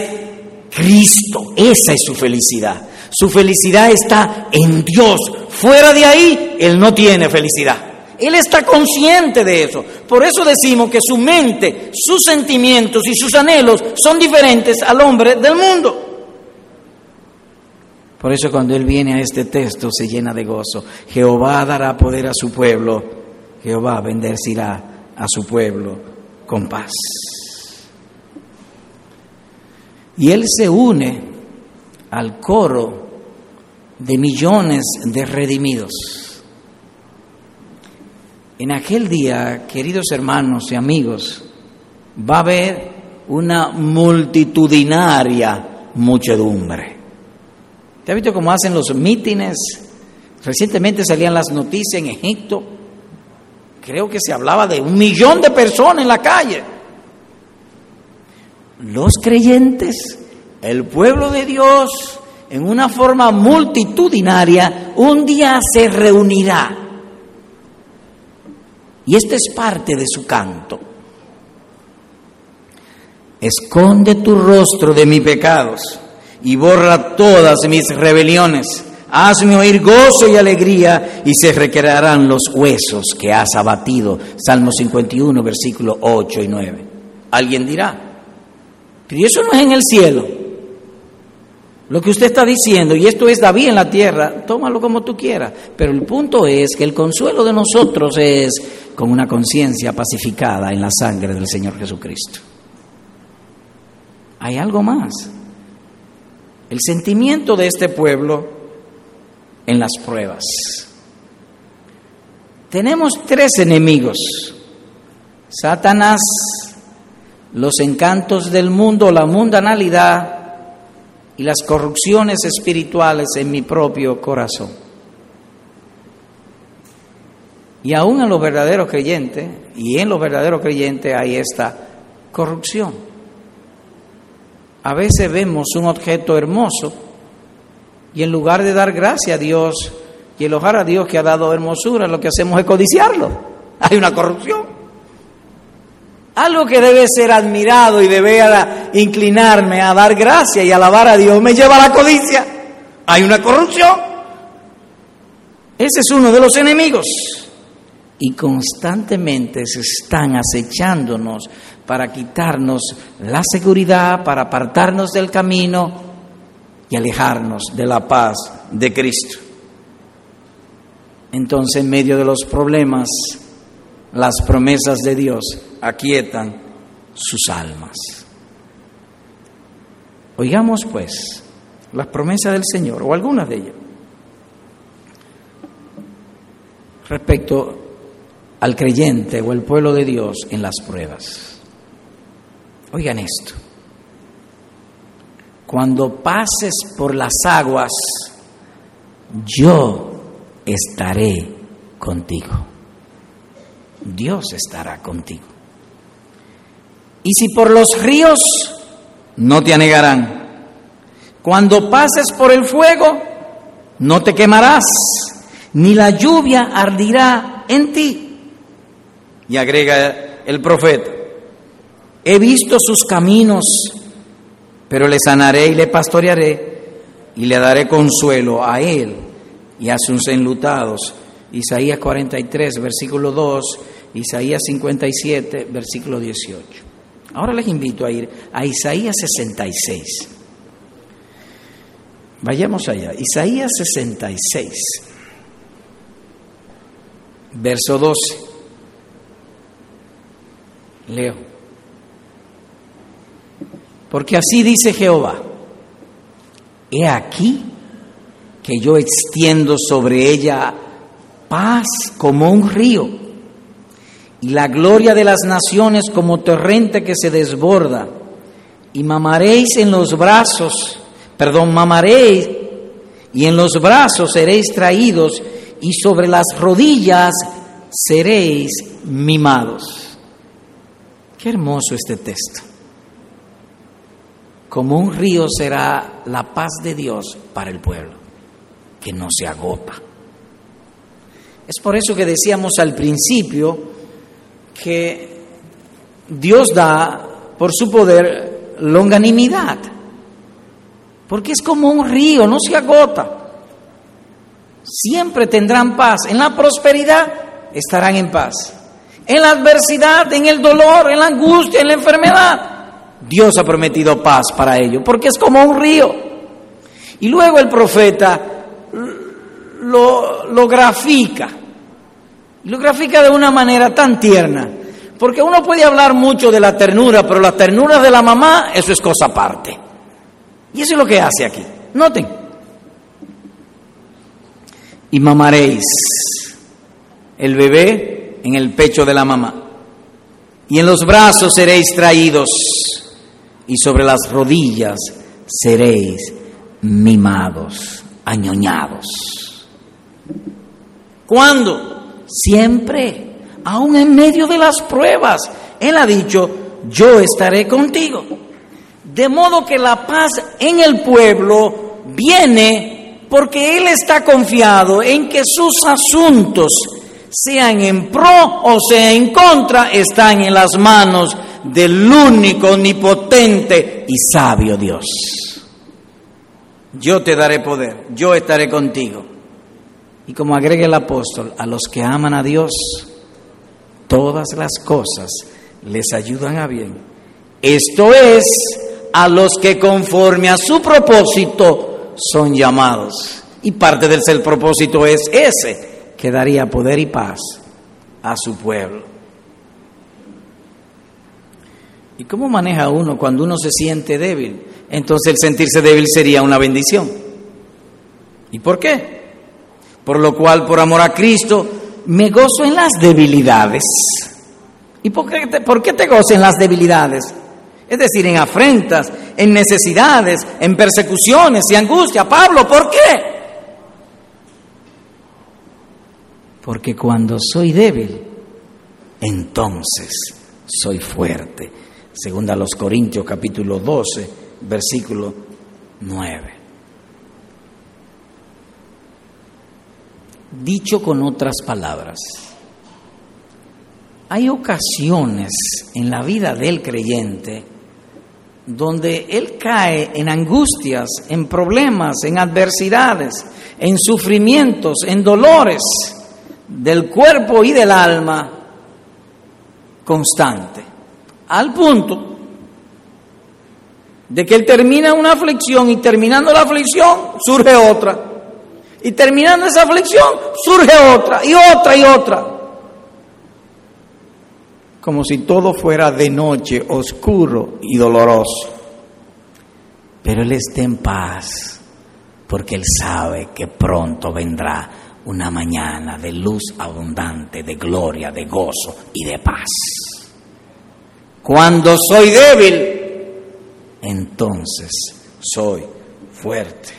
Cristo, esa es su felicidad. Su felicidad está en Dios. Fuera de ahí, él no tiene felicidad. Él está consciente de eso. Por eso decimos que su mente, sus sentimientos y sus anhelos son diferentes al hombre del mundo. Por eso cuando Él viene a este texto se llena de gozo. Jehová dará poder a su pueblo. Jehová bendecirá a su pueblo con paz. Y Él se une al coro de millones de redimidos. En aquel día, queridos hermanos y amigos, va a haber una multitudinaria muchedumbre. ¿Te has visto cómo hacen los mítines? Recientemente salían las noticias en Egipto. Creo que se hablaba de un millón de personas en la calle. Los creyentes, el pueblo de Dios, en una forma multitudinaria, un día se reunirá. Y este es parte de su canto. Esconde tu rostro de mis pecados y borra todas mis rebeliones. Hazme oír gozo y alegría y se recrearán los huesos que has abatido. Salmo 51, versículos 8 y 9. Alguien dirá, pero eso no es en el cielo. Lo que usted está diciendo, y esto es David en la tierra, tómalo como tú quieras. Pero el punto es que el consuelo de nosotros es con una conciencia pacificada en la sangre del Señor Jesucristo. Hay algo más. El sentimiento de este pueblo en las pruebas. Tenemos tres enemigos. Satanás, los encantos del mundo, la mundanalidad y las corrupciones espirituales en mi propio corazón. Y aún en los verdaderos creyentes, y en los verdaderos creyentes hay esta corrupción. A veces vemos un objeto hermoso y en lugar de dar gracia a Dios y elojar a Dios que ha dado hermosura, lo que hacemos es codiciarlo. Hay una corrupción. Algo que debe ser admirado y debe inclinarme a dar gracia y alabar a Dios me lleva a la codicia. Hay una corrupción. Ese es uno de los enemigos. Y constantemente se están acechándonos para quitarnos la seguridad, para apartarnos del camino y alejarnos de la paz de Cristo. Entonces, en medio de los problemas, las promesas de Dios aquietan sus almas. Oigamos pues las promesas del Señor, o algunas de ellas, respecto al creyente o el pueblo de Dios en las pruebas. Oigan esto, cuando pases por las aguas, yo estaré contigo. Dios estará contigo. Y si por los ríos, no te anegarán. Cuando pases por el fuego, no te quemarás, ni la lluvia ardirá en ti. Y agrega el profeta, he visto sus caminos, pero le sanaré y le pastorearé y le daré consuelo a él y a sus enlutados Isaías 43, versículo 2, Isaías 57, versículo 18. Ahora les invito a ir a Isaías 66. Vayamos allá. Isaías 66, verso 12. Leo. Porque así dice Jehová, he aquí que yo extiendo sobre ella paz como un río y la gloria de las naciones como torrente que se desborda. Y mamaréis en los brazos, perdón, mamaréis y en los brazos seréis traídos y sobre las rodillas seréis mimados. Qué hermoso este texto. como un río será la paz de Dios para el pueblo, que no se agota. Es por eso que decíamos al principio que Dios da por su poder longanimidad, porque es como un río, no se agota. Siempre tendrán paz. En la prosperidad estarán en paz. En la adversidad, en el dolor, en la angustia, en la enfermedad Dios ha prometido paz para ellos, porque es como un río. Y luego el profeta lo, lo grafica, lo grafica de una manera tan tierna, porque uno puede hablar mucho de la ternura, pero la ternura de la mamá, eso es cosa aparte. Y eso es lo que hace aquí. Noten. Y mamaréis el bebé en el pecho de la mamá, y en los brazos seréis traídos y sobre las rodillas seréis mimados, añoñados. ¿Cuándo? Siempre, aún en medio de las pruebas. Él ha dicho, yo estaré contigo. De modo que la paz en el pueblo viene porque Él está confiado en que sus asuntos, sean en pro o sea en contra, están en las manos del único, omnipotente y sabio Dios. Yo te daré poder, yo estaré contigo. Y como agrega el apóstol, a los que aman a Dios, todas las cosas les ayudan a bien. Esto es, a los que conforme a su propósito son llamados. Y parte del ser propósito es ese, que daría poder y paz a su pueblo. ¿Y cómo maneja uno cuando uno se siente débil? Entonces el sentirse débil sería una bendición. ¿Y por qué? Por lo cual, por amor a Cristo, me gozo en las debilidades. ¿Y por qué te, por gozo en las debilidades? Es decir, en afrentas, en necesidades, en persecuciones y angustia. Pablo, ¿por qué? Porque cuando soy débil, entonces soy fuerte. Segunda a los Corintios capítulo 12, versículo 9. Dicho con otras palabras, hay ocasiones en la vida del creyente donde él cae en angustias, en problemas, en adversidades, en sufrimientos, en dolores del cuerpo y del alma constante al punto de que él termina una aflicción y terminando la aflicción surge otra. Y terminando esa aflicción surge otra y otra y otra. Como si todo fuera de noche, oscuro y doloroso. Pero él está en paz porque él sabe que pronto vendrá una mañana de luz abundante, de gloria, de gozo y de paz. Cuando soy débil, entonces soy fuerte.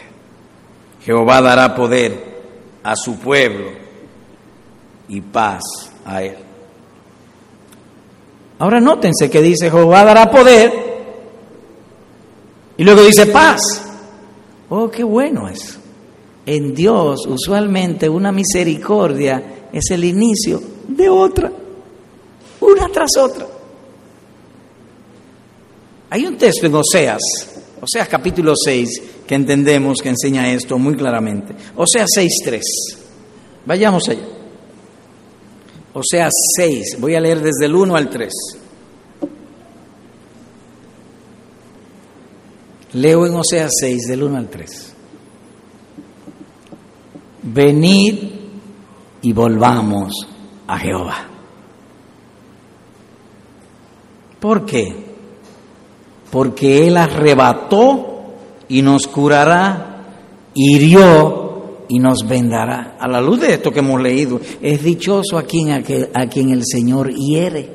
Jehová dará poder a su pueblo y paz a él. Ahora nótense que dice Jehová dará poder y luego dice paz. Oh, qué bueno es. En Dios usualmente una misericordia es el inicio de otra, una tras otra. Hay un texto en Oseas, Oseas capítulo 6, que entendemos que enseña esto muy claramente. Oseas 6.3. Vayamos allá. Oseas 6, voy a leer desde el 1 al 3. Leo en Oseas 6, del 1 al 3. Venid y volvamos a Jehová. ¿Por qué? Porque Él arrebató y nos curará, hirió y nos vendará. A la luz de esto que hemos leído, es dichoso a quien, a quien el Señor hiere,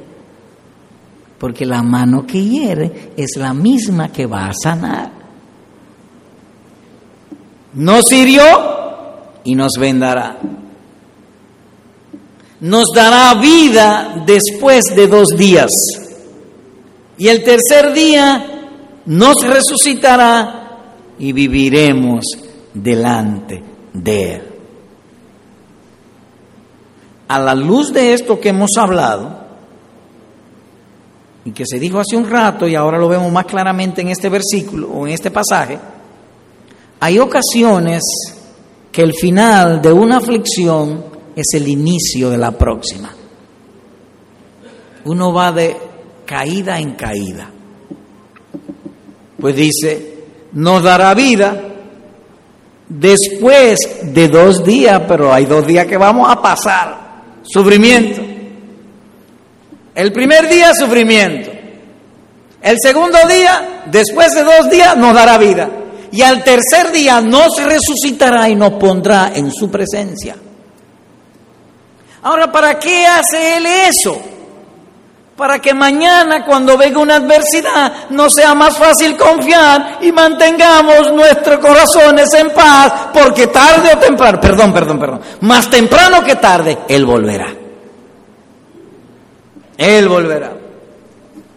porque la mano que hiere es la misma que va a sanar. Nos hirió y nos vendará. Nos dará vida después de dos días y el tercer día nos resucitará y viviremos delante de Él. A la luz de esto que hemos hablado, y que se dijo hace un rato y ahora lo vemos más claramente en este versículo o en este pasaje, hay ocasiones que el final de una aflicción es el inicio de la próxima. Uno va de caída en caída. Pues dice, nos dará vida después de dos días, pero hay dos días que vamos a pasar, sufrimiento. El primer día, sufrimiento. El segundo día, después de dos días, nos dará vida. Y al tercer día nos resucitará y nos pondrá en su presencia. Ahora, ¿para qué hace Él eso? Para que mañana cuando venga una adversidad no sea más fácil confiar y mantengamos nuestros corazones en paz, porque tarde o temprano, perdón, perdón, perdón, más temprano que tarde, Él volverá. Él volverá.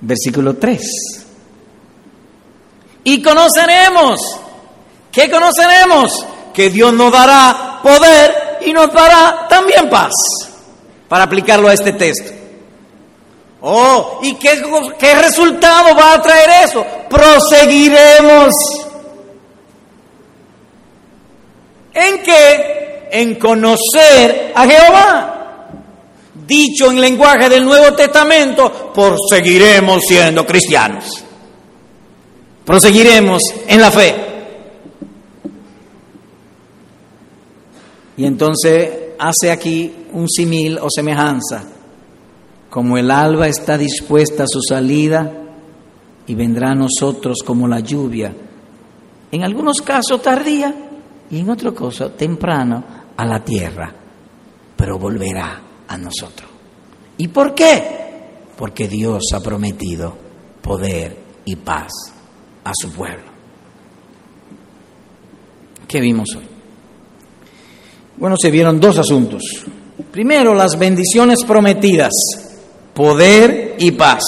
Versículo 3. Y conoceremos. ¿Qué conoceremos? Que Dios nos dará poder y nos dará también paz. Para aplicarlo a este texto. Oh, ¿y qué, qué resultado va a traer eso? Proseguiremos. ¿En qué? En conocer a Jehová dicho en lenguaje del Nuevo Testamento, proseguiremos siendo cristianos. Proseguiremos en la fe. Y entonces hace aquí un simil o semejanza. Como el alba está dispuesta a su salida y vendrá a nosotros como la lluvia. En algunos casos tardía y en otros casos temprano a la tierra, pero volverá a nosotros. ¿Y por qué? Porque Dios ha prometido poder y paz a su pueblo. ¿Qué vimos hoy? Bueno, se vieron dos asuntos. Primero, las bendiciones prometidas, poder y paz.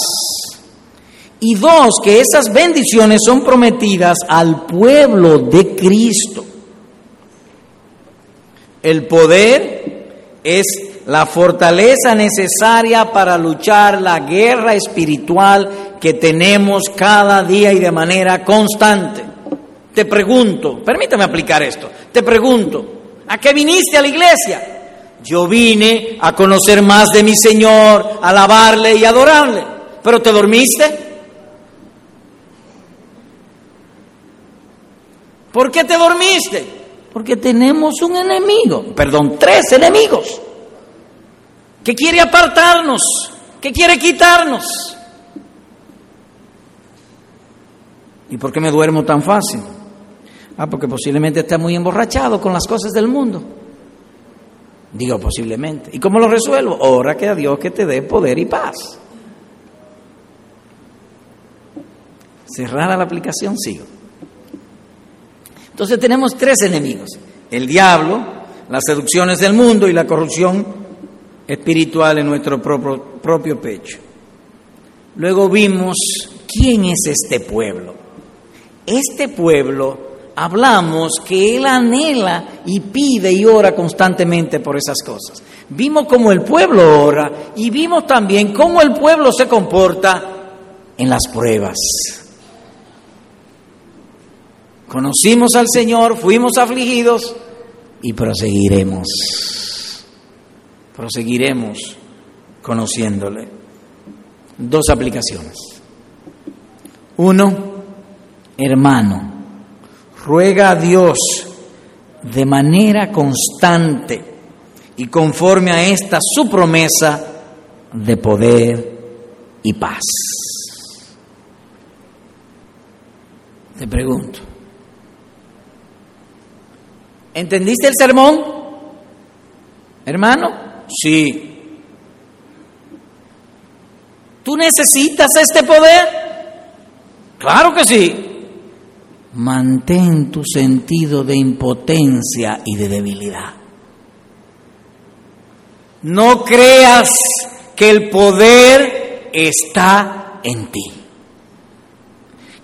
Y dos, que esas bendiciones son prometidas al pueblo de Cristo. El poder es la fortaleza necesaria para luchar la guerra espiritual que tenemos cada día y de manera constante. Te pregunto, permítame aplicar esto, te pregunto, ¿a qué viniste a la iglesia? Yo vine a conocer más de mi Señor, a alabarle y adorarle, pero ¿te dormiste? ¿Por qué te dormiste? Porque tenemos un enemigo, perdón, tres enemigos que quiere apartarnos, que quiere quitarnos. ¿Y por qué me duermo tan fácil? Ah, porque posiblemente está muy emborrachado con las cosas del mundo. Digo posiblemente. ¿Y cómo lo resuelvo? Ora que a Dios que te dé poder y paz. Cerrada la aplicación, sigo. Entonces tenemos tres enemigos. El diablo, las seducciones del mundo y la corrupción espiritual en nuestro propio, propio pecho. Luego vimos quién es este pueblo. Este pueblo, hablamos que él anhela y pide y ora constantemente por esas cosas. Vimos cómo el pueblo ora y vimos también cómo el pueblo se comporta en las pruebas. Conocimos al Señor, fuimos afligidos y proseguiremos proseguiremos conociéndole. Dos aplicaciones. Uno, hermano, ruega a Dios de manera constante y conforme a esta su promesa de poder y paz. Te pregunto, ¿entendiste el sermón, hermano? Sí. ¿Tú necesitas este poder? Claro que sí. Mantén tu sentido de impotencia y de debilidad. No creas que el poder está en ti.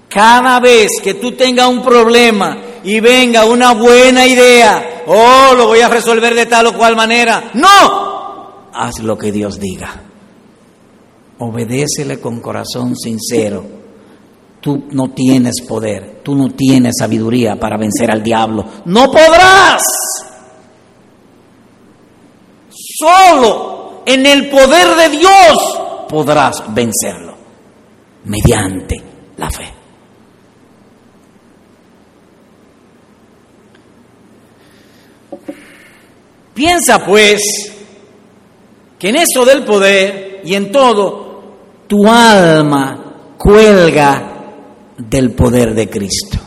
Cada vez que tú tengas un problema y venga una buena idea, oh, lo voy a resolver de tal o cual manera. No, haz lo que Dios diga. Obedécele con corazón sincero. Tú no tienes poder, tú no tienes sabiduría para vencer al diablo. No podrás. Solo en el poder de Dios podrás vencerlo, mediante la fe. Piensa pues que en eso del poder y en todo, tu alma cuelga del poder de Cristo.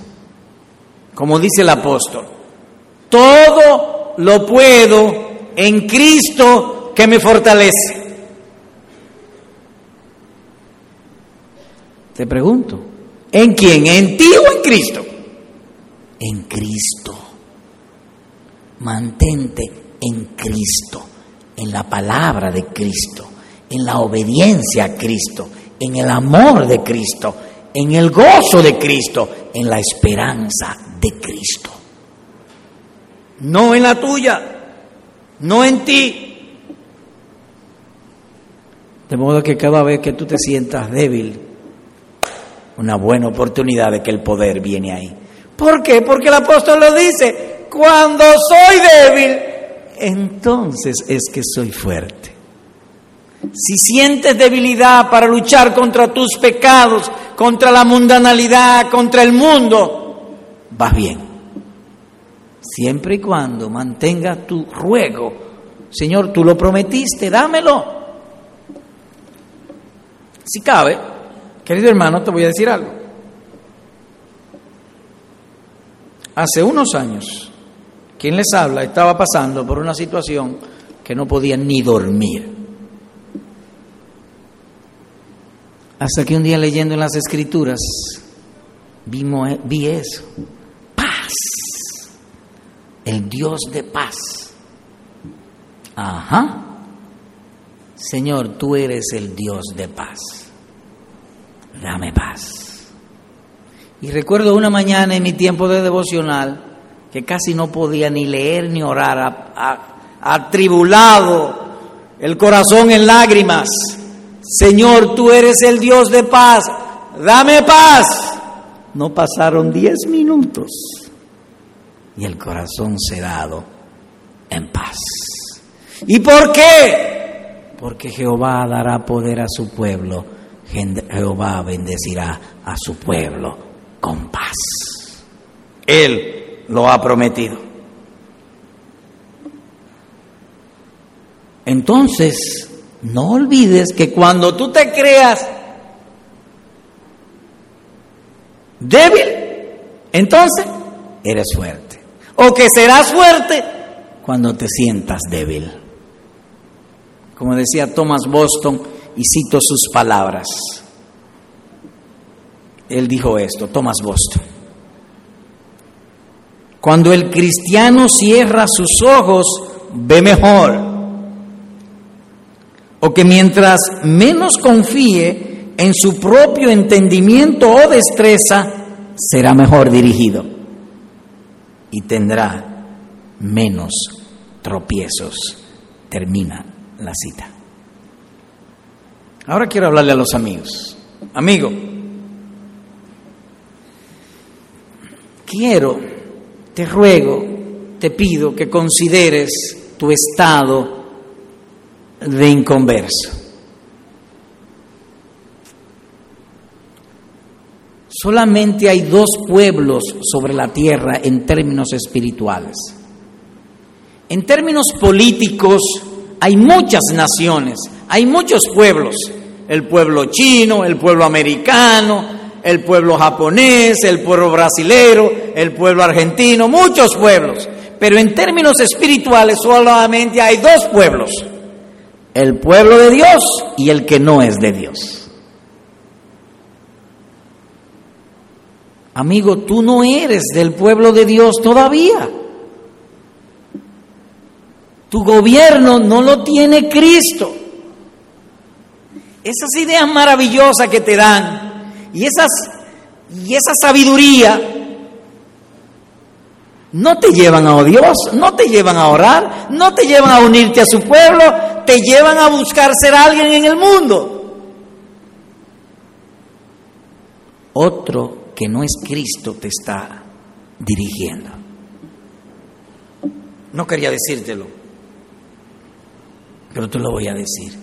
Como dice el apóstol, todo lo puedo en Cristo que me fortalece. Te pregunto, ¿en quién? ¿En ti o en Cristo? En Cristo. Mantente en Cristo, en la palabra de Cristo, en la obediencia a Cristo, en el amor de Cristo, en el gozo de Cristo, en la esperanza de Cristo. No en la tuya, no en ti. De modo que cada vez que tú te sientas débil, una buena oportunidad de que el poder viene ahí. ¿Por qué? Porque el apóstol lo dice, cuando soy débil, entonces es que soy fuerte. Si sientes debilidad para luchar contra tus pecados, contra la mundanalidad, contra el mundo, vas bien. Siempre y cuando mantengas tu ruego, Señor, tú lo prometiste, dámelo. Si cabe, querido hermano, te voy a decir algo. Hace unos años, quien les habla estaba pasando por una situación que no podía ni dormir. Hasta que un día leyendo en las escrituras vimos, vi eso. Paz. El Dios de paz. Ajá. Señor, tú eres el Dios de paz. Dame paz. Y recuerdo una mañana en mi tiempo de devocional que casi no podía ni leer ni orar, atribulado, el corazón en lágrimas. Señor, tú eres el Dios de paz, dame paz. No pasaron diez minutos y el corazón sedado en paz. ¿Y por qué? Porque Jehová dará poder a su pueblo, Jehová bendecirá a su pueblo con paz. Él lo ha prometido. Entonces, no olvides que cuando tú te creas débil, entonces eres fuerte. O que serás fuerte cuando te sientas débil. Como decía Thomas Boston, y cito sus palabras. Él dijo esto, Thomas Boston. Cuando el cristiano cierra sus ojos, ve mejor. O que mientras menos confíe en su propio entendimiento o destreza, será mejor dirigido y tendrá menos tropiezos. Termina la cita. Ahora quiero hablarle a los amigos. Amigo, quiero te ruego, te pido que consideres tu estado de inconverso. Solamente hay dos pueblos sobre la tierra en términos espirituales. En términos políticos hay muchas naciones, hay muchos pueblos. El pueblo chino, el pueblo americano, el pueblo japonés, el pueblo brasilero, el pueblo argentino, muchos pueblos. Pero en términos espirituales solamente hay dos pueblos, el pueblo de Dios y el que no es de Dios. Amigo, tú no eres del pueblo de Dios todavía. Tu gobierno no lo tiene Cristo. Esas ideas maravillosas que te dan y esas y esa sabiduría no te llevan a Dios, no te llevan a orar, no te llevan a unirte a su pueblo, te llevan a buscar ser alguien en el mundo. Otro que no es Cristo te está dirigiendo. No quería decírtelo, pero te lo voy a decir.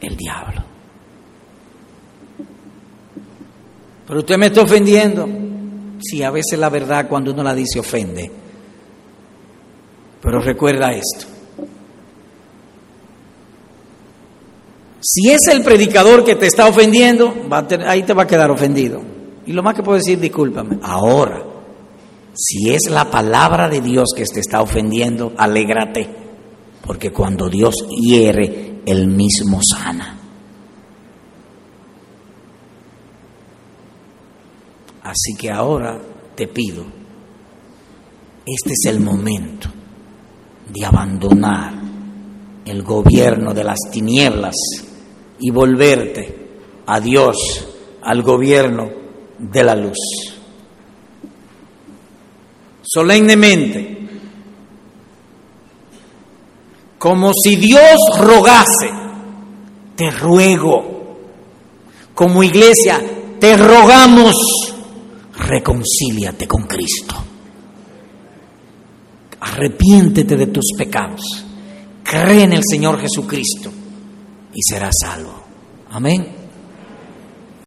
El diablo. Pero usted me está ofendiendo. Sí, a veces la verdad cuando uno la dice ofende. Pero recuerda esto. Si es el predicador que te está ofendiendo, ahí te va a quedar ofendido. Y lo más que puedo decir, discúlpame. Ahora, si es la palabra de Dios que te está ofendiendo, alégrate. Porque cuando Dios hiere, Él mismo sana. Así que ahora te pido, este es el momento de abandonar el gobierno de las tinieblas y volverte a Dios, al gobierno de la luz. Solemnemente, como si Dios rogase, te ruego, como iglesia, te rogamos reconcíliate con Cristo. Arrepiéntete de tus pecados. Cree en el Señor Jesucristo y serás salvo. Amén.